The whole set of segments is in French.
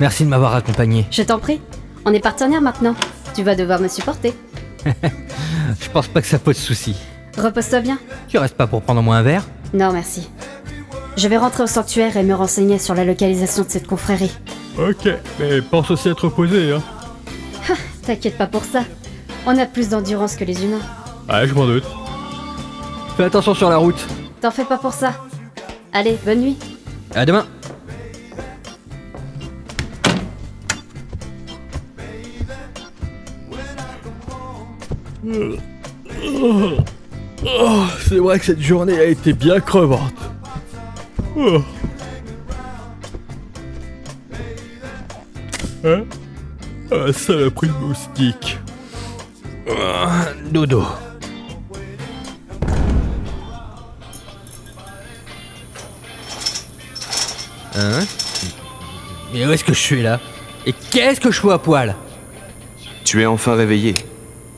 Merci de m'avoir accompagné. Je t'en prie. On est partenaires maintenant. Tu vas devoir me supporter. Je pense pas que ça pose souci. Repose-toi bien. Tu restes pas pour prendre moi un verre? Non, merci. Je vais rentrer au sanctuaire et me renseigner sur la localisation de cette confrérie. Ok, mais pense aussi à te reposer, hein. T'inquiète pas pour ça. On a plus d'endurance que les humains. Ouais, je m'en doute. Fais attention sur la route. T'en fais pas pour ça. Allez, bonne nuit. À demain. Oh, c'est vrai que cette journée a été bien crevante. Oh. Hein? Ah, saloperie de moustique. Ah, dodo. Hein? Mais où est-ce que je suis là? Et qu'est-ce que je fous à poil? Tu es enfin réveillé.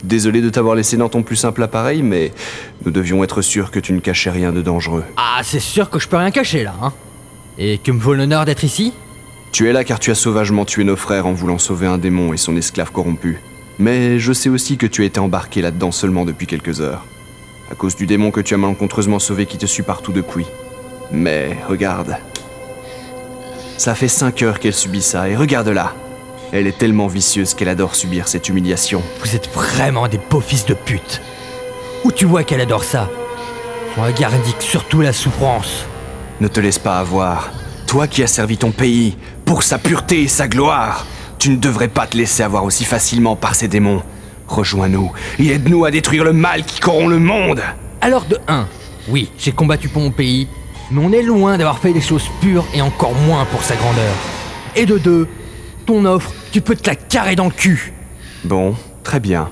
Désolé de t'avoir laissé dans ton plus simple appareil, mais nous devions être sûrs que tu ne cachais rien de dangereux. Ah, c'est sûr que je peux rien cacher là, hein Et que me vaut l'honneur d'être ici? Tu es là car tu as sauvagement tué nos frères en voulant sauver un démon et son esclave corrompu. Mais je sais aussi que tu étais embarqué là-dedans seulement depuis quelques heures. À cause du démon que tu as malencontreusement sauvé qui te suit partout depuis. Mais regarde. Ça fait cinq heures qu'elle subit ça, et regarde-la. Elle est tellement vicieuse qu'elle adore subir cette humiliation. Vous êtes vraiment des beaux fils de pute Où tu vois qu'elle adore ça? Son regard indique surtout la souffrance. Ne te laisse pas avoir. Toi qui as servi ton pays, pour sa pureté et sa gloire, tu ne devrais pas te laisser avoir aussi facilement par ces démons. Rejoins-nous et aide-nous à détruire le mal qui corrompt le monde. Alors de 1, oui, j'ai combattu pour mon pays, mais on est loin d'avoir fait des choses pures et encore moins pour sa grandeur. Et de 2, offre, tu peux te la carrer dans le cul. Bon, très bien.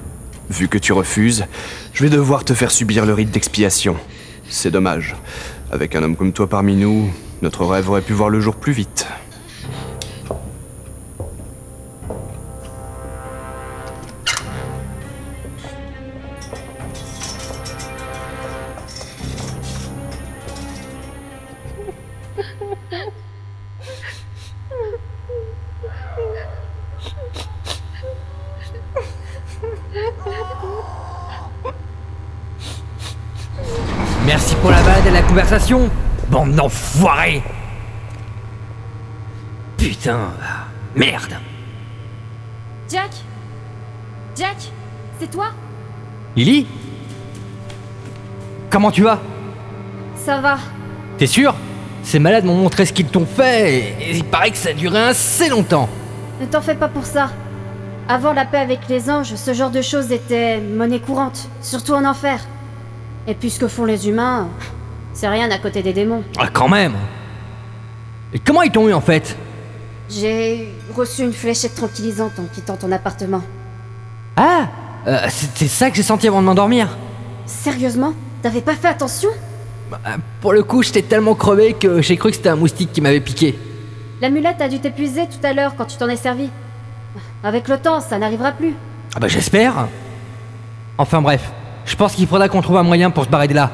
Vu que tu refuses, je vais devoir te faire subir le rite d'expiation. C'est dommage. Avec un homme comme toi parmi nous, notre rêve aurait pu voir le jour plus vite. La conversation, bande d'enfoirés Putain, merde Jack? Jack C'est toi? Lily? Comment tu vas? Ça va. T'es sûr? Ces malades m'ont montré ce qu'ils t'ont fait et, et il paraît que ça a duré assez longtemps. Ne t'en fais pas pour ça. Avant la paix avec les anges, ce genre de choses était monnaie courante, surtout en enfer. Et puis ce que font les humains, c'est rien à côté des démons. Ah quand même Et comment ils t'ont eu en fait? J'ai reçu une fléchette tranquillisante en quittant ton appartement. Ah euh, C'était ça que j'ai senti avant de m'endormir. Sérieusement? T'avais pas fait attention? Bah, Pour le coup, j'étais tellement crevé que j'ai cru que c'était un moustique qui m'avait piqué. L'amulette a dû t'épuiser tout à l'heure quand tu t'en es servi. Avec le temps, ça n'arrivera plus. Ah bah j'espère Enfin bref, je pense qu'il faudra qu'on trouve un moyen pour se barrer de là.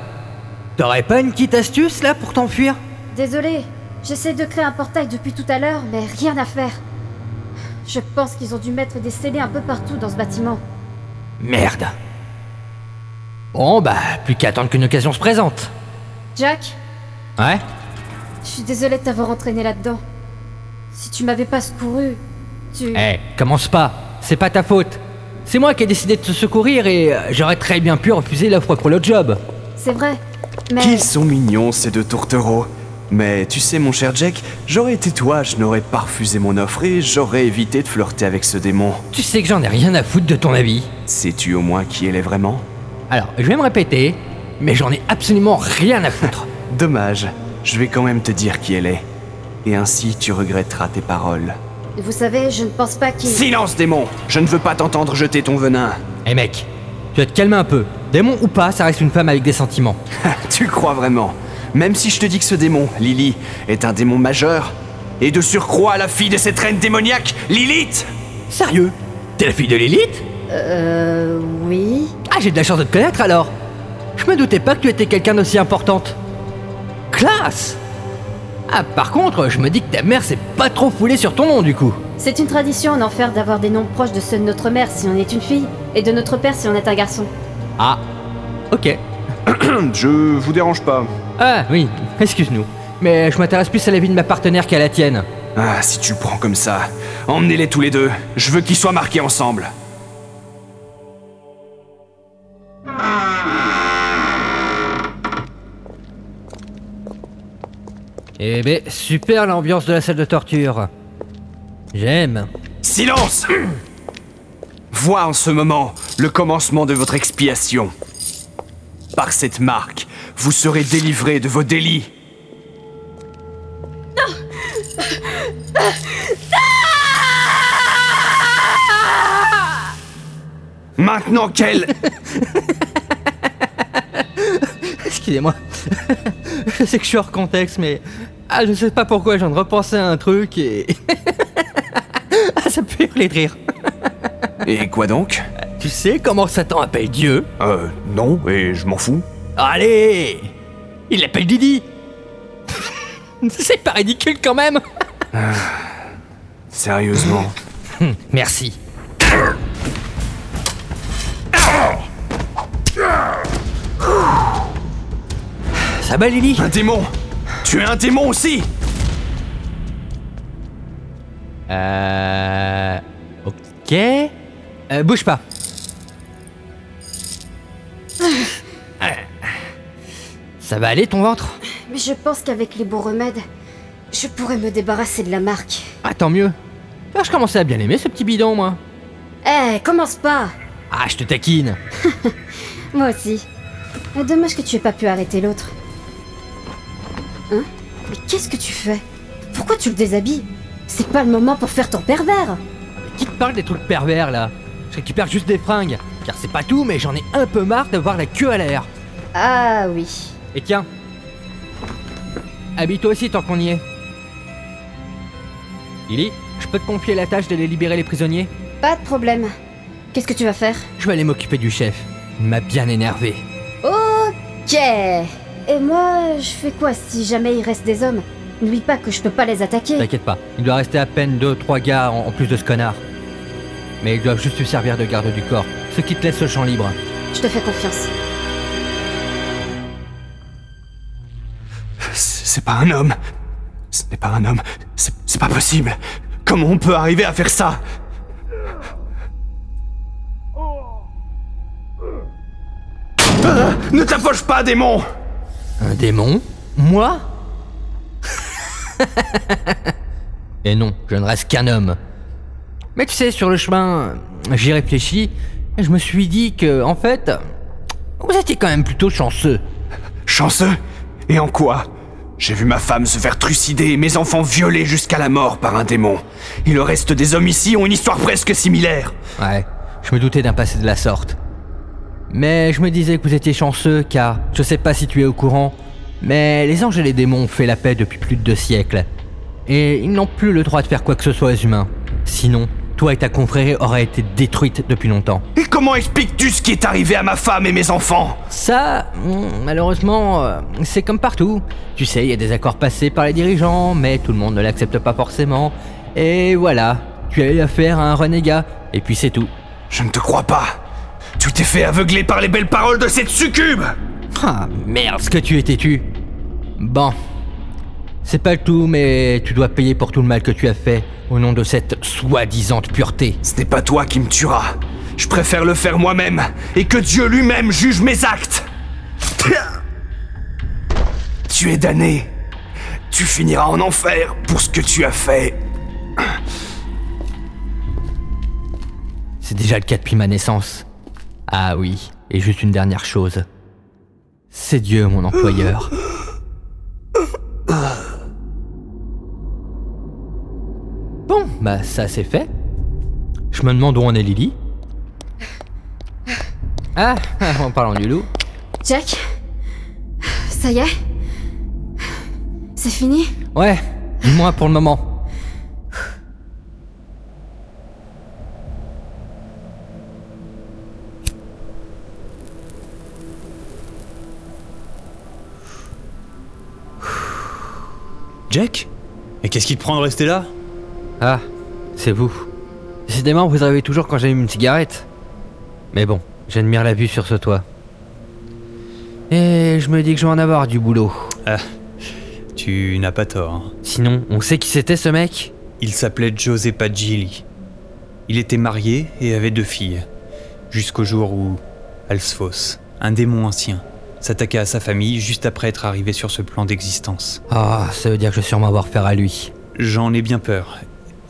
T'aurais pas une petite astuce là pour t'enfuir? Désolé, j'essaie de créer un portail depuis tout à l'heure, mais rien à faire. Je pense qu'ils ont dû mettre des scellés un peu partout dans ce bâtiment. Merde. Bon bah, plus qu'à attendre qu'une occasion se présente. Jack, Ouais? Je suis désolée de t'avoir entraîné là-dedans. Si tu m'avais pas secouru, tu... Eh, commence pas, c'est pas ta faute. C'est moi qui ai décidé de te secourir et euh, j'aurais très bien pu refuser l'offre pour le job. C'est vrai, mais... Qu'ils sont mignons, ces deux tourtereaux. Mais tu sais, mon cher Jack, j'aurais été toi, je n'aurais pas refusé mon offre et j'aurais évité de flirter avec ce démon. Tu sais que j'en ai rien à foutre de ton avis. Sais-tu au moins qui elle est vraiment? Alors, je vais me répéter, mais j'en ai absolument rien à foutre. Dommage, je vais quand même te dire qui elle est. Et ainsi tu regretteras tes paroles. Vous savez, je ne pense pas qu'il... Silence, démon Je ne veux pas t'entendre jeter ton venin. Eh mec, tu vas te calmer un peu. Démon ou pas, ça reste une femme avec des sentiments. tu crois vraiment? Même si je te dis que ce démon, Lily, est un démon majeur Et de surcroît la fille de cette reine démoniaque, Lilith Sérieux? T'es la fille de Lilith? Euh... Oui... Ah, j'ai de la chance de te connaître alors. Je me doutais pas que tu étais quelqu'un d'aussi importante. Classe Ah, par contre, je me dis que ta mère s'est pas trop foulée sur ton nom du coup. C'est une tradition en enfer d'avoir des noms proches de ceux de notre mère si on est une fille, et de notre père si on est un garçon. Ah, ok. Je vous dérange pas. Ah, oui, excuse-nous. Mais je m'intéresse plus à la vie de ma partenaire qu'à la tienne. Ah, si tu le prends comme ça, emmenez-les tous les deux. Je veux qu'ils soient marqués ensemble. Eh ben, super l'ambiance de la salle de torture. J'aime. Silence Vois en ce moment le commencement de votre expiation. Par cette marque, vous serez délivré de vos délits. Maintenant qu'elle... Excusez-moi. je sais que je suis hors contexte, mais. Ah, je sais pas pourquoi, je viens de repenser à un truc et. ah, ça peut hurler de rire. Et quoi donc Tu sais comment Satan appelle Dieu Euh, non, et je m'en fous. Allez Il l'appelle Didi C'est pas ridicule quand même Sérieusement. Hum, Merci. Ça va Lily? Un démon Tu es un démon aussi Euh. Ok. Euh, bouge pas. Ça va aller ton ventre? Mais je pense qu'avec les bons remèdes, je pourrais me débarrasser de la marque. Ah, tant mieux. Ah, je commençais à bien aimer ce petit bidon, moi. Eh, commence pas Ah, je te taquine. Moi aussi. Mais Dommage que tu aies pas pu arrêter l'autre. Hein? Mais qu'est-ce que tu fais? Pourquoi tu le déshabilles? C'est pas le moment pour faire ton pervers Qui te parle des trucs pervers là? Je récupère juste des fringues. Car c'est pas tout, mais j'en ai un peu marre d'avoir la queue à l'air. Ah oui. Et tiens. Habille-toi aussi tant qu'on y est. Lily, je peux te confier la tâche d'aller libérer les prisonniers? Pas de problème. Qu'est-ce que tu vas faire? Je vais aller m'occuper du chef. Il m'a bien énervé. Ok. Et moi, je fais quoi si jamais il reste des hommes? N'oublie pas que je peux pas les attaquer. T'inquiète pas, il doit rester à peine 2-3 gars en, en plus de ce connard. Mais ils doivent juste lui servir de garde du corps, ce qui te laisse le champ libre. Je te fais confiance. C'est pas un homme. Ce n'est pas un homme. C'est c'est pas possible. Comment on peut arriver à faire ça? Ah, Ne t'approche pas, démon Un démon? Moi? Et non, je ne reste qu'un homme. Mais tu sais, sur le chemin, j'y réfléchis, et je me suis dit que, en fait, vous étiez quand même plutôt chanceux. Chanceux Et en quoi J'ai vu ma femme se faire trucider et mes enfants violés jusqu'à la mort par un démon. Et le reste des hommes ici ont une histoire presque similaire. Ouais, je me doutais d'un passé de la sorte. Mais je me disais que vous étiez chanceux car je sais pas si tu es au courant, mais les anges et les démons ont fait la paix depuis plus de deux siècles. Et ils n'ont plus le droit de faire quoi que ce soit aux humains. Sinon, toi et ta confrérie auraient été détruites depuis longtemps. Et comment expliques-tu ce qui est arrivé à ma femme et mes enfants? Ça, hmm, malheureusement, euh, c'est comme partout. Tu sais, il y a des accords passés par les dirigeants, mais tout le monde ne l'accepte pas forcément. Et voilà, tu as eu affaire à un renégat, et puis c'est tout. Je ne te crois pas. Tu t'es fait aveugler par les belles paroles de cette succube Ah, merde, ce que tu es têtu. Bon. C'est pas le tout, mais tu dois payer pour tout le mal que tu as fait au nom de cette soi-disant pureté. Ce n'est pas toi qui me tueras. Je préfère le faire moi-même et que Dieu lui-même juge mes actes. Tu es damné. Tu finiras en enfer pour ce que tu as fait. C'est déjà le cas depuis ma naissance. Ah oui, et juste une dernière chose. C'est Dieu mon employeur. Bah ça c'est fait. Je me demande où en est Lily. Ah, en parlant du loup. Jack Ça y est? C'est fini? Ouais, dis-moi pour le moment. Jack? Et qu'est-ce qui te prend de rester là? Ah, c'est vous. Décidément, vous arrivez toujours quand j'allume une cigarette. Mais bon, j'admire la vue sur ce toit. Et je me dis que je vais en avoir du boulot. Tu n'as pas tort. hein. Sinon, on sait qui c'était ce mec? Il s'appelait Giuseppe Gilli. Il était marié et avait deux filles. Jusqu'au jour où Alsphos, un démon ancien, s'attaqua à sa famille juste après être arrivé sur ce plan d'existence. Ah, ça veut dire que je vais sûrement avoir affaire à lui. J'en ai bien peur.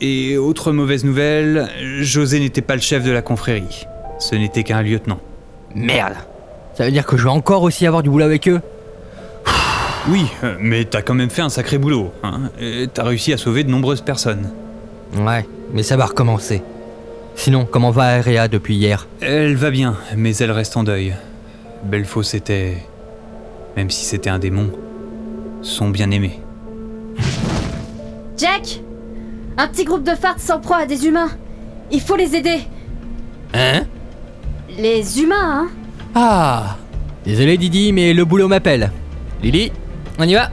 Et autre mauvaise nouvelle, José n'était pas le chef de la confrérie. Ce n'était qu'un lieutenant. Merde Ça veut dire que je vais encore aussi avoir du boulot avec eux? Oui, mais t'as quand même fait un sacré boulot. Hein Et t'as réussi à sauver de nombreuses personnes. Ouais, mais ça va recommencer. Sinon, comment va Aria depuis hier? Elle va bien, mais elle reste en deuil. Belfos était, même si c'était un démon, son bien-aimé. Jack? Un petit groupe de farts s'en proie à des humains. Il faut les aider. Hein? Les humains, hein Ah Désolé Didi, mais le boulot m'appelle. Lily, on y va?